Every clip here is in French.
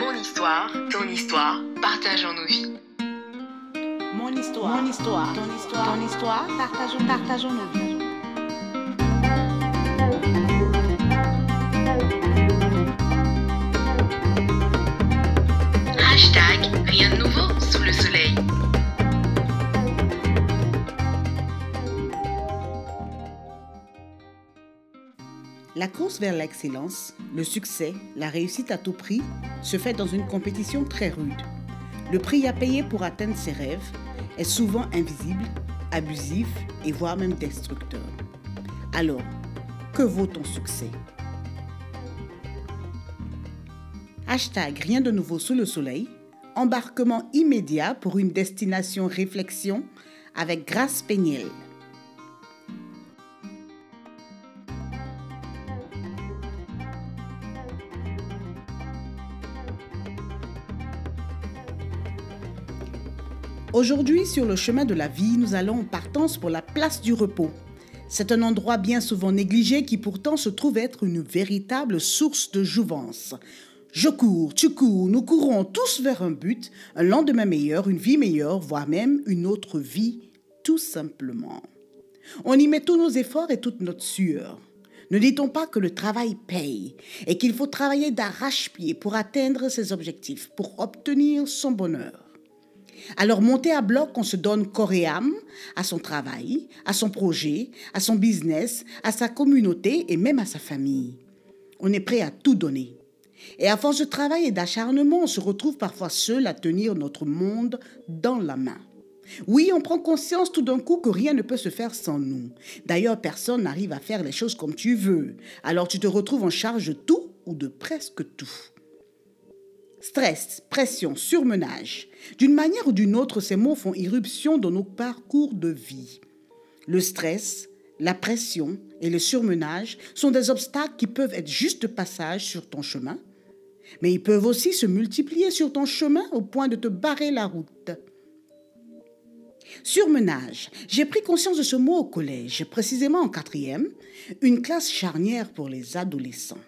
Mon histoire, ton histoire, partageons nos vies. Mon histoire, mon histoire, ton histoire, ton histoire, partageons, partageons nos vies. Hashtag rien de nouveau sous le soleil. La course vers l'excellence, le succès, la réussite à tout prix se fait dans une compétition très rude. Le prix à payer pour atteindre ses rêves est souvent invisible, abusif et voire même destructeur. Alors, que vaut ton succès? Hashtag rien de nouveau sous le soleil, embarquement immédiat pour une destination réflexion avec Grâce Péniel. Aujourd'hui, sur le chemin de la vie, nous allons en partance pour la place du repos. C'est un endroit bien souvent négligé qui pourtant se trouve être une véritable source de jouvence. Je cours, tu cours, nous courons tous vers un but, un lendemain meilleur, une vie meilleure, voire même une autre vie, tout simplement. On y met tous nos efforts et toute notre sueur. Ne dit-on pas que le travail paye et qu'il faut travailler d'arrache-pied pour atteindre ses objectifs, pour obtenir son bonheur? Alors, monter à bloc, on se donne corps et âme à son travail, à son projet, à son business, à sa communauté et même à sa famille. On est prêt à tout donner. Et à force de travail et d'acharnement, on se retrouve parfois seul à tenir notre monde dans la main. Oui, on prend conscience tout d'un coup que rien ne peut se faire sans nous. D'ailleurs, personne n'arrive à faire les choses comme tu veux. Alors tu te retrouves en charge de tout ou de presque tout. Stress, pression, surmenage. D'une manière ou d'une autre, ces mots font irruption dans nos parcours de vie. Le stress, la pression et le surmenage sont des obstacles qui peuvent être juste passage sur ton chemin, mais ils peuvent aussi se multiplier sur ton chemin au point de te barrer la route. Surmenage. J'ai pris conscience de ce mot au collège, précisément en quatrième, une classe charnière pour les adolescents.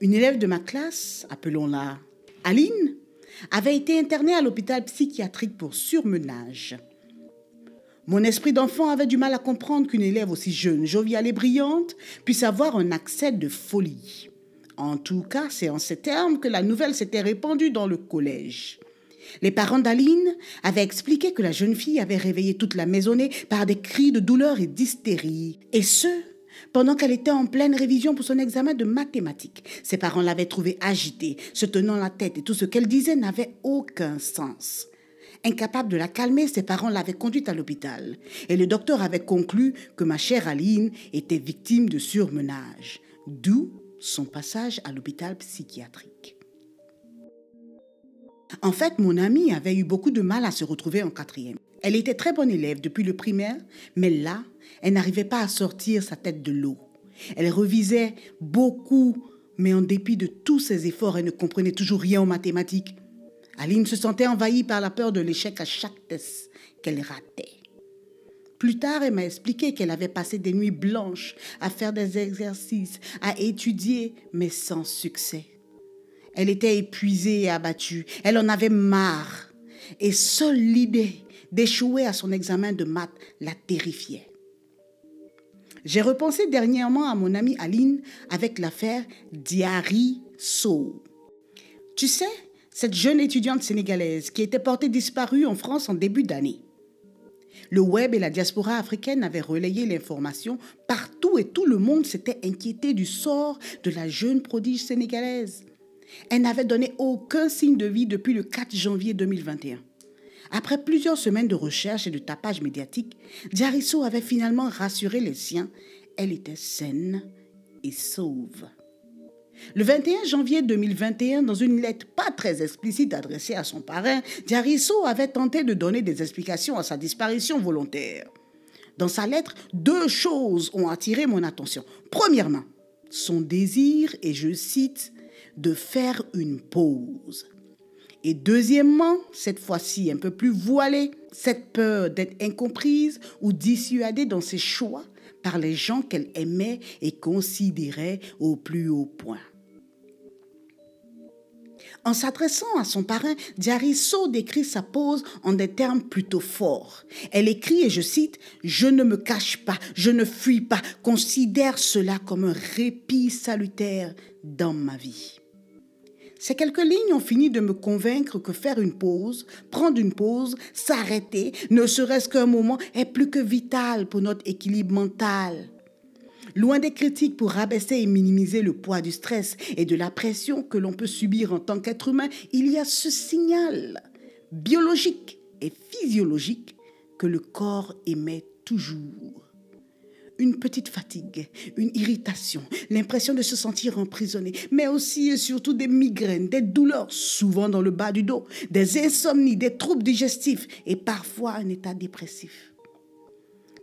Une élève de ma classe, appelons-la Aline, avait été internée à l'hôpital psychiatrique pour surmenage. Mon esprit d'enfant avait du mal à comprendre qu'une élève aussi jeune, joviale et brillante puisse avoir un accès de folie. En tout cas, c'est en ces termes que la nouvelle s'était répandue dans le collège. Les parents d'Aline avaient expliqué que la jeune fille avait réveillé toute la maisonnée par des cris de douleur et d'hystérie, et ce, pendant qu'elle était en pleine révision pour son examen de mathématiques. Ses parents l'avaient trouvée agitée, se tenant la tête et tout ce qu'elle disait n'avait aucun sens. Incapable de la calmer, ses parents l'avaient conduite à l'hôpital et le docteur avait conclu que ma chère Aline était victime de surmenage, d'où son passage à l'hôpital psychiatrique. En fait, mon amie avait eu beaucoup de mal à se retrouver en quatrième. Elle était très bonne élève depuis le primaire, mais là, elle n'arrivait pas à sortir sa tête de l'eau. Elle revisait beaucoup, mais en dépit de tous ses efforts, elle ne comprenait toujours rien aux mathématiques. Aline se sentait envahie par la peur de l'échec à chaque test qu'elle ratait. Plus tard, elle m'a expliqué qu'elle avait passé des nuits blanches à faire des exercices, à étudier, mais sans succès. Elle était épuisée et abattue. Elle en avait marre. Et seule l'idée d'échouer à son examen de maths la terrifiait. J'ai repensé dernièrement à mon amie Aline avec l'affaire Diary So. Tu sais, cette jeune étudiante sénégalaise qui était portée disparue en France en début d'année. Le web et la diaspora africaine avaient relayé l'information partout et tout le monde s'était inquiété du sort de la jeune prodige sénégalaise. Elle n'avait donné aucun signe de vie depuis le 4 janvier 2021. Après plusieurs semaines de recherche et de tapage médiatique, Diarisso avait finalement rassuré les siens. Elle était saine et sauve. Le 21 janvier 2021, dans une lettre pas très explicite adressée à son parrain, Diarisso avait tenté de donner des explications à sa disparition volontaire. Dans sa lettre, deux choses ont attiré mon attention. Premièrement, son désir, et je cite, de faire une pause. Et deuxièmement, cette fois-ci un peu plus voilée, cette peur d'être incomprise ou dissuadée dans ses choix par les gens qu'elle aimait et considérait au plus haut point. En s'adressant à son parrain, Diarisso décrit sa pose en des termes plutôt forts. Elle écrit, et je cite, Je ne me cache pas, je ne fuis pas, considère cela comme un répit salutaire dans ma vie. Ces quelques lignes ont fini de me convaincre que faire une pause, prendre une pause, s'arrêter, ne serait-ce qu'un moment, est plus que vital pour notre équilibre mental. Loin des critiques pour rabaisser et minimiser le poids du stress et de la pression que l'on peut subir en tant qu'être humain, il y a ce signal biologique et physiologique que le corps émet toujours. Une petite fatigue, une irritation, l'impression de se sentir emprisonné, mais aussi et surtout des migraines, des douleurs, souvent dans le bas du dos, des insomnies, des troubles digestifs et parfois un état dépressif.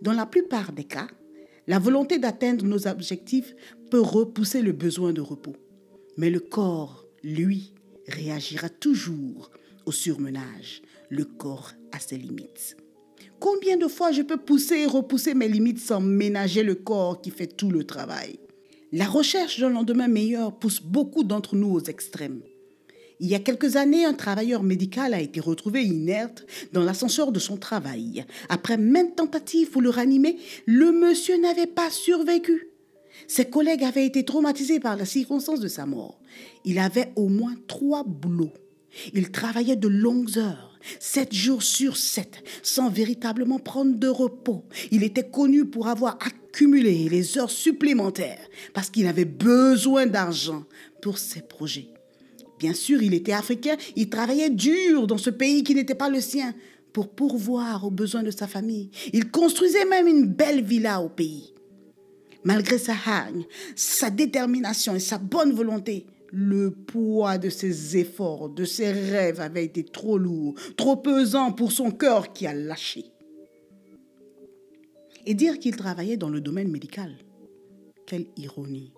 Dans la plupart des cas, la volonté d'atteindre nos objectifs peut repousser le besoin de repos. Mais le corps, lui, réagira toujours au surmenage. Le corps a ses limites. Combien de fois je peux pousser et repousser mes limites sans ménager le corps qui fait tout le travail? La recherche d'un lendemain meilleur pousse beaucoup d'entre nous aux extrêmes. Il y a quelques années, un travailleur médical a été retrouvé inerte dans l'ascenseur de son travail. Après maintes tentatives pour le ranimer, le monsieur n'avait pas survécu. Ses collègues avaient été traumatisés par la circonstance de sa mort. Il avait au moins trois boulots. Il travaillait de longues heures, sept jours sur sept, sans véritablement prendre de repos. Il était connu pour avoir accumulé les heures supplémentaires parce qu'il avait besoin d'argent pour ses projets. Bien sûr, il était africain, il travaillait dur dans ce pays qui n'était pas le sien pour pourvoir aux besoins de sa famille. Il construisait même une belle villa au pays. Malgré sa hargne, sa détermination et sa bonne volonté, le poids de ses efforts, de ses rêves avait été trop lourd, trop pesant pour son cœur qui a lâché. Et dire qu'il travaillait dans le domaine médical, quelle ironie.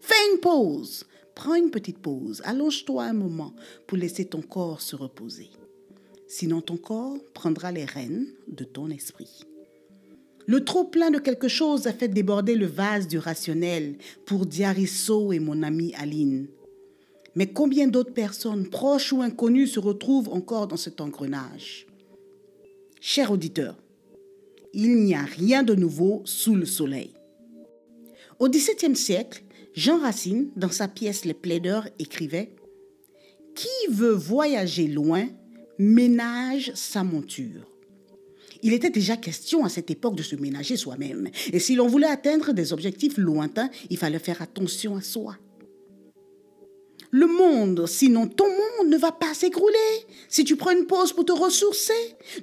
Fais une pause, Prends une petite pause, allonge-toi un moment pour laisser ton corps se reposer. Sinon ton corps prendra les rênes de ton esprit. Le trop plein de quelque chose a fait déborder le vase du rationnel pour Diarisso et mon amie Aline. Mais combien d'autres personnes, proches ou inconnues, se retrouvent encore dans cet engrenage? Cher auditeur, il n'y a rien de nouveau sous le soleil. Au XVIIe siècle, Jean Racine, dans sa pièce Les plaideurs, écrivait Qui veut voyager loin ménage sa monture. Il était déjà question à cette époque de se ménager soi-même. Et si l'on voulait atteindre des objectifs lointains, il fallait faire attention à soi. Le monde, sinon ton monde ne va pas s'écrouler. Si tu prends une pause pour te ressourcer,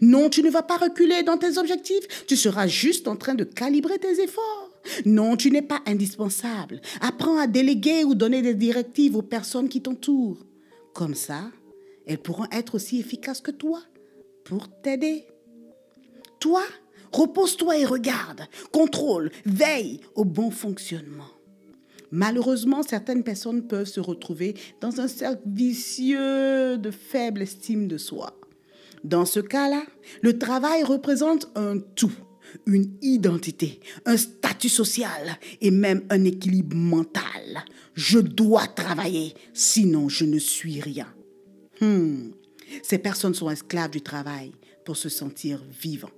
non, tu ne vas pas reculer dans tes objectifs. Tu seras juste en train de calibrer tes efforts. Non, tu n'es pas indispensable. Apprends à déléguer ou donner des directives aux personnes qui t'entourent. Comme ça, elles pourront être aussi efficaces que toi pour t'aider. Toi, repose-toi et regarde, contrôle, veille au bon fonctionnement. Malheureusement, certaines personnes peuvent se retrouver dans un cercle vicieux de faible estime de soi. Dans ce cas-là, le travail représente un tout une identité, un statut social et même un équilibre mental. Je dois travailler, sinon je ne suis rien. Hmm. Ces personnes sont esclaves du travail pour se sentir vivants.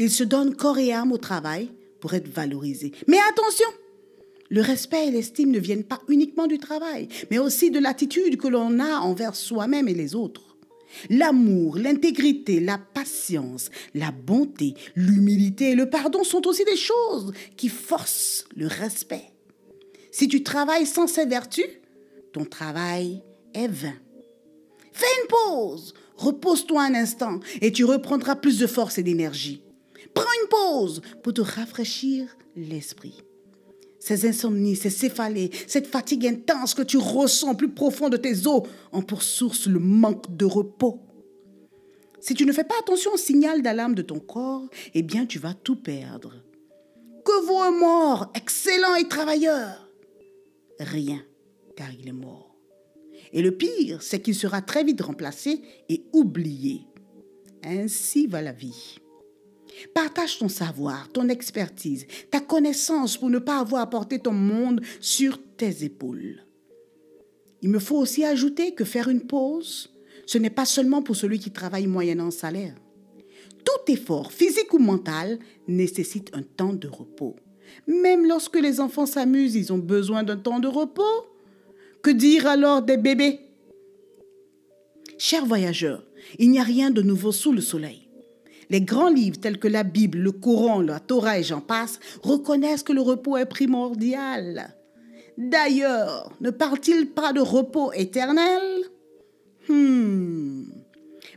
Ils se donnent corps et âme au travail pour être valorisés. Mais attention, le respect et l'estime ne viennent pas uniquement du travail, mais aussi de l'attitude que l'on a envers soi-même et les autres. L'amour, l'intégrité, la patience, la bonté, l'humilité et le pardon sont aussi des choses qui forcent le respect. Si tu travailles sans ces vertus, ton travail est vain. Fais une pause, repose-toi un instant et tu reprendras plus de force et d'énergie. Prends une pause pour te rafraîchir l'esprit ces insomnies, ces céphalées, cette fatigue intense que tu ressens plus profond de tes os ont pour source le manque de repos. Si tu ne fais pas attention au signal d'alarme de ton corps, eh bien tu vas tout perdre. Que vaut un mort, excellent et travailleur? Rien, car il est mort. Et le pire, c'est qu'il sera très vite remplacé et oublié. Ainsi va la vie. Partage ton savoir, ton expertise, ta connaissance pour ne pas avoir à porter ton monde sur tes épaules. Il me faut aussi ajouter que faire une pause, ce n'est pas seulement pour celui qui travaille moyennant salaire. Tout effort, physique ou mental, nécessite un temps de repos. Même lorsque les enfants s'amusent, ils ont besoin d'un temps de repos. Que dire alors des bébés? Chers voyageurs, il n'y a rien de nouveau sous le soleil. Les grands livres tels que la Bible, le Coran, la Torah et j'en passe reconnaissent que le repos est primordial. D'ailleurs, ne parle-t-il pas de repos éternel? Hmm.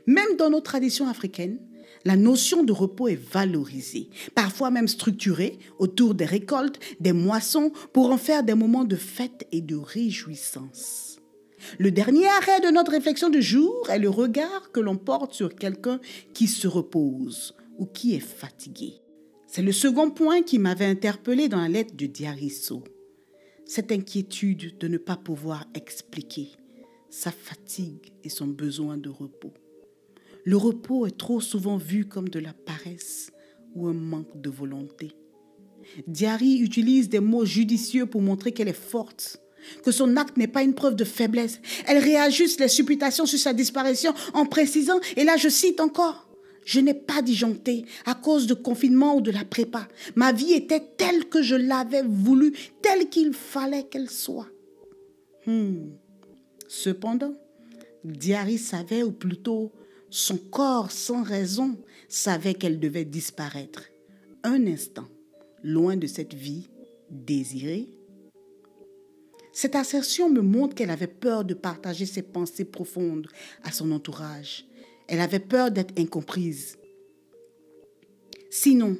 Même dans nos traditions africaines, la notion de repos est valorisée, parfois même structurée autour des récoltes, des moissons, pour en faire des moments de fête et de réjouissance. Le dernier arrêt de notre réflexion du jour est le regard que l'on porte sur quelqu'un qui se repose ou qui est fatigué. C'est le second point qui m'avait interpellé dans la lettre de Diarisso. Cette inquiétude de ne pas pouvoir expliquer sa fatigue et son besoin de repos. Le repos est trop souvent vu comme de la paresse ou un manque de volonté. Diary utilise des mots judicieux pour montrer qu'elle est forte, que son acte n'est pas une preuve de faiblesse. Elle réajuste les supputations sur sa disparition en précisant, et là je cite encore, je n'ai pas disjoncté à cause de confinement ou de la prépa. Ma vie était telle que je l'avais voulu, telle qu'il fallait qu'elle soit. Hmm. Cependant, Diary savait, ou plutôt son corps, sans raison, savait qu'elle devait disparaître. Un instant, loin de cette vie désirée. Cette assertion me montre qu'elle avait peur de partager ses pensées profondes à son entourage. Elle avait peur d'être incomprise. Sinon,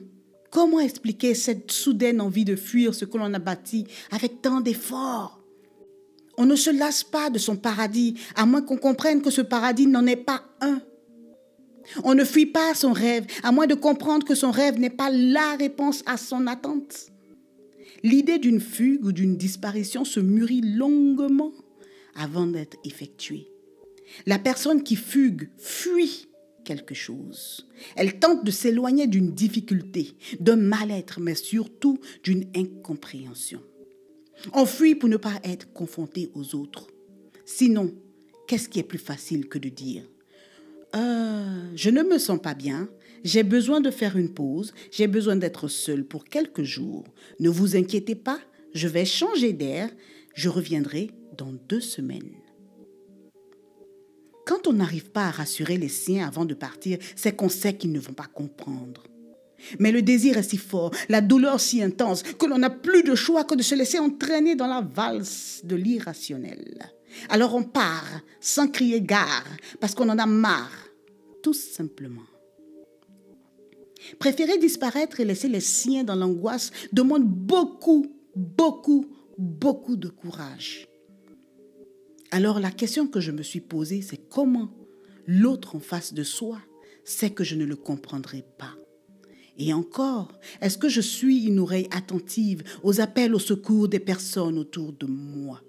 comment expliquer cette soudaine envie de fuir ce que l'on a bâti avec tant d'efforts? On ne se lasse pas de son paradis, à moins qu'on comprenne que ce paradis n'en est pas un. On ne fuit pas son rêve, à moins de comprendre que son rêve n'est pas la réponse à son attente. L'idée d'une fugue ou d'une disparition se mûrit longuement avant d'être effectuée. La personne qui fugue fuit quelque chose. Elle tente de s'éloigner d'une difficulté, d'un mal-être, mais surtout d'une incompréhension. On fuit pour ne pas être confronté aux autres. Sinon, qu'est-ce qui est plus facile que de dire euh, je ne me sens pas bien, j'ai besoin de faire une pause, j'ai besoin d'être seule pour quelques jours. Ne vous inquiétez pas, je vais changer d'air, je reviendrai dans deux semaines. Quand on n'arrive pas à rassurer les siens avant de partir, c'est qu'on sait qu'ils ne vont pas comprendre. Mais le désir est si fort, la douleur si intense, que l'on n'a plus de choix que de se laisser entraîner dans la valse de l'irrationnel. Alors on part sans crier gare, parce qu'on en a marre tout simplement. Préférer disparaître et laisser les siens dans l'angoisse demande beaucoup, beaucoup, beaucoup de courage. Alors la question que je me suis posée, c'est comment l'autre en face de soi sait que je ne le comprendrai pas? Et encore, est-ce que je suis une oreille attentive aux appels au secours des personnes autour de moi?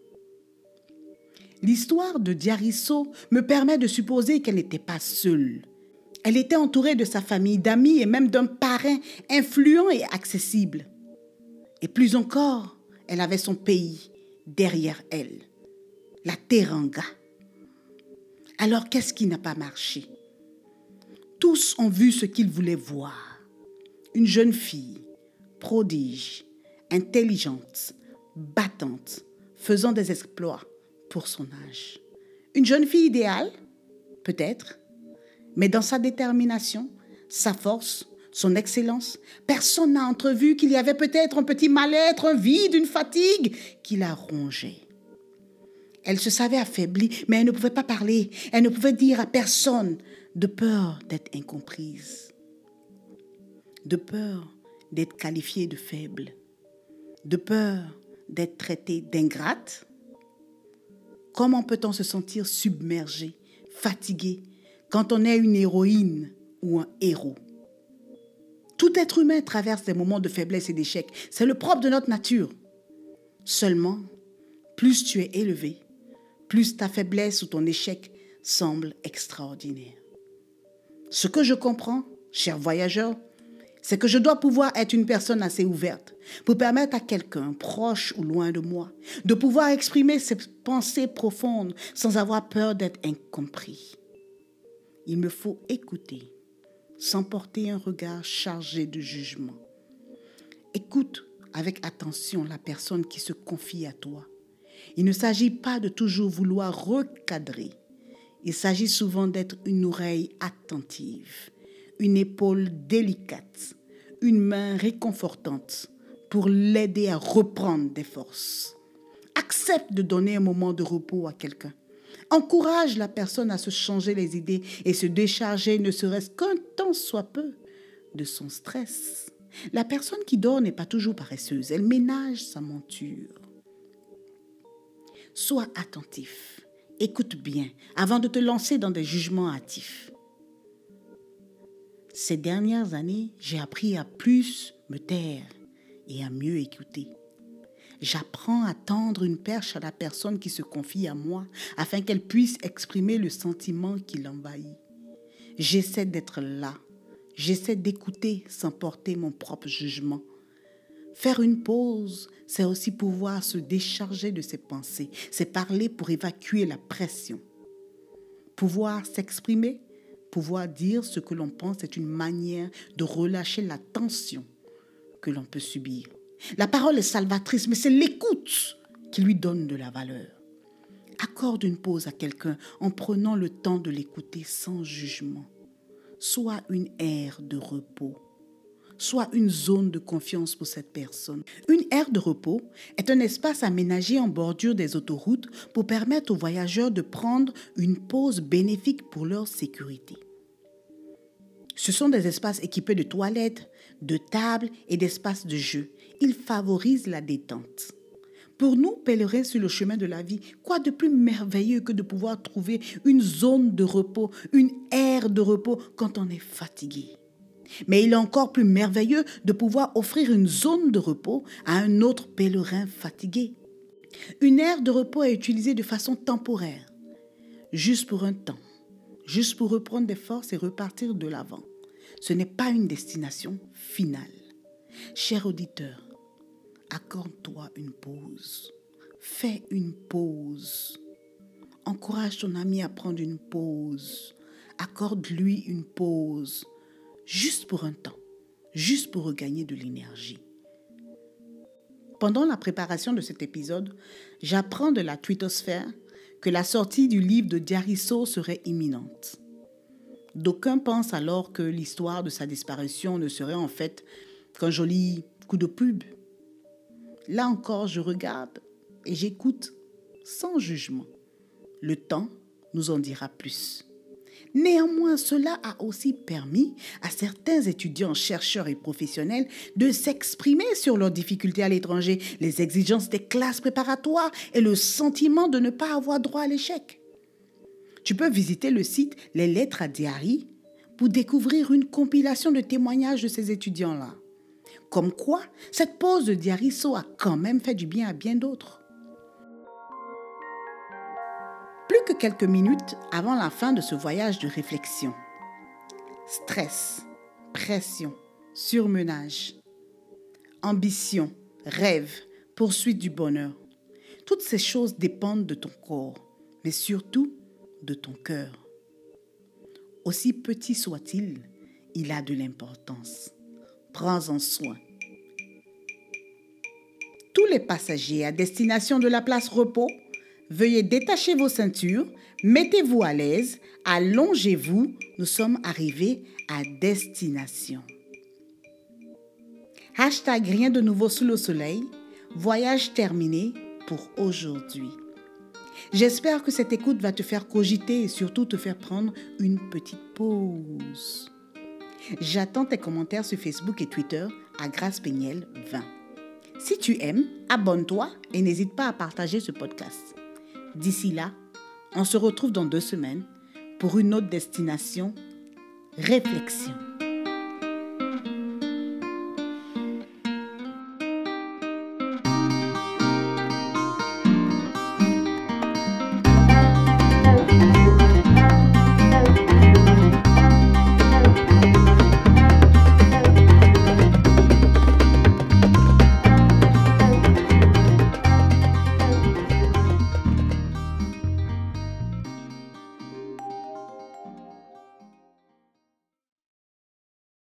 L'histoire de Diarisso me permet de supposer qu'elle n'était pas seule. Elle était entourée de sa famille, d'amis et même d'un parrain influent et accessible. Et plus encore, elle avait son pays derrière elle, la Teranga. Alors qu'est-ce qui n'a pas marché? Tous ont vu ce qu'ils voulaient voir. Une jeune fille, prodige, intelligente, battante, faisant des exploits pour son âge. Une jeune fille idéale Peut-être. Mais dans sa détermination, sa force, son excellence, personne n'a entrevu qu'il y avait peut-être un petit mal-être, un vide, une fatigue qui la rongeait. Elle se savait affaiblie, mais elle ne pouvait pas parler. Elle ne pouvait dire à personne de peur d'être incomprise, de peur d'être qualifiée de faible, de peur d'être traitée d'ingrate, Comment peut-on se sentir submergé, fatigué, quand on est une héroïne ou un héros Tout être humain traverse des moments de faiblesse et d'échec. C'est le propre de notre nature. Seulement, plus tu es élevé, plus ta faiblesse ou ton échec semble extraordinaire. Ce que je comprends, chers voyageurs, c'est que je dois pouvoir être une personne assez ouverte pour permettre à quelqu'un, proche ou loin de moi, de pouvoir exprimer ses pensées profondes sans avoir peur d'être incompris. Il me faut écouter sans porter un regard chargé de jugement. Écoute avec attention la personne qui se confie à toi. Il ne s'agit pas de toujours vouloir recadrer. Il s'agit souvent d'être une oreille attentive, une épaule délicate, une main réconfortante pour l'aider à reprendre des forces. Accepte de donner un moment de repos à quelqu'un. Encourage la personne à se changer les idées et se décharger, ne serait-ce qu'un temps soit peu, de son stress. La personne qui dort n'est pas toujours paresseuse, elle ménage sa monture. Sois attentif, écoute bien avant de te lancer dans des jugements hâtifs. Ces dernières années, j'ai appris à plus me taire et à mieux écouter. J'apprends à tendre une perche à la personne qui se confie à moi afin qu'elle puisse exprimer le sentiment qui l'envahit. J'essaie d'être là. J'essaie d'écouter sans porter mon propre jugement. Faire une pause, c'est aussi pouvoir se décharger de ses pensées. C'est parler pour évacuer la pression. Pouvoir s'exprimer, Pouvoir dire ce que l'on pense est une manière de relâcher la tension que l'on peut subir. La parole est salvatrice, mais c'est l'écoute qui lui donne de la valeur. Accorde une pause à quelqu'un en prenant le temps de l'écouter sans jugement. Sois une aire de repos. Sois une zone de confiance pour cette personne. Une aire de repos est un espace aménagé en bordure des autoroutes pour permettre aux voyageurs de prendre une pause bénéfique pour leur sécurité. Ce sont des espaces équipés de toilettes, de tables et d'espaces de jeu. Ils favorisent la détente. Pour nous, pèlerins sur le chemin de la vie, quoi de plus merveilleux que de pouvoir trouver une zone de repos, une aire de repos quand on est fatigué? Mais il est encore plus merveilleux de pouvoir offrir une zone de repos à un autre pèlerin fatigué. Une aire de repos est utilisée de façon temporaire, juste pour un temps juste pour reprendre des forces et repartir de l'avant. Ce n'est pas une destination finale. Cher auditeur, accorde-toi une pause. Fais une pause. Encourage ton ami à prendre une pause. Accorde-lui une pause. Juste pour un temps. Juste pour regagner de l'énergie. Pendant la préparation de cet épisode, j'apprends de la twittosphère que la sortie du livre de Diarisso serait imminente. D'aucuns pensent alors que l'histoire de sa disparition ne serait en fait qu'un joli coup de pub. Là encore, je regarde et j'écoute sans jugement. Le temps nous en dira plus. Néanmoins, cela a aussi permis à certains étudiants, chercheurs et professionnels de s'exprimer sur leurs difficultés à l'étranger, les exigences des classes préparatoires et le sentiment de ne pas avoir droit à l'échec. Tu peux visiter le site Les Lettres à Diary pour découvrir une compilation de témoignages de ces étudiants-là. Comme quoi, cette pause de Diarisso a quand même fait du bien à bien d'autres. Plus que quelques minutes avant la fin de ce voyage de réflexion. Stress, pression, surmenage, ambition, rêve, poursuite du bonheur. Toutes ces choses dépendent de ton corps, mais surtout de ton cœur. Aussi petit soit-il, il a de l'importance. Prends-en soin. Tous les passagers à destination de la place repos Veuillez détacher vos ceintures, mettez-vous à l'aise, allongez-vous, nous sommes arrivés à destination. Hashtag rien de nouveau sous le soleil, voyage terminé pour aujourd'hui. J'espère que cette écoute va te faire cogiter et surtout te faire prendre une petite pause. J'attends tes commentaires sur Facebook et Twitter à Grâce Peignel 20. Si tu aimes, abonne-toi et n'hésite pas à partager ce podcast. D'ici là, on se retrouve dans deux semaines pour une autre destination, réflexion.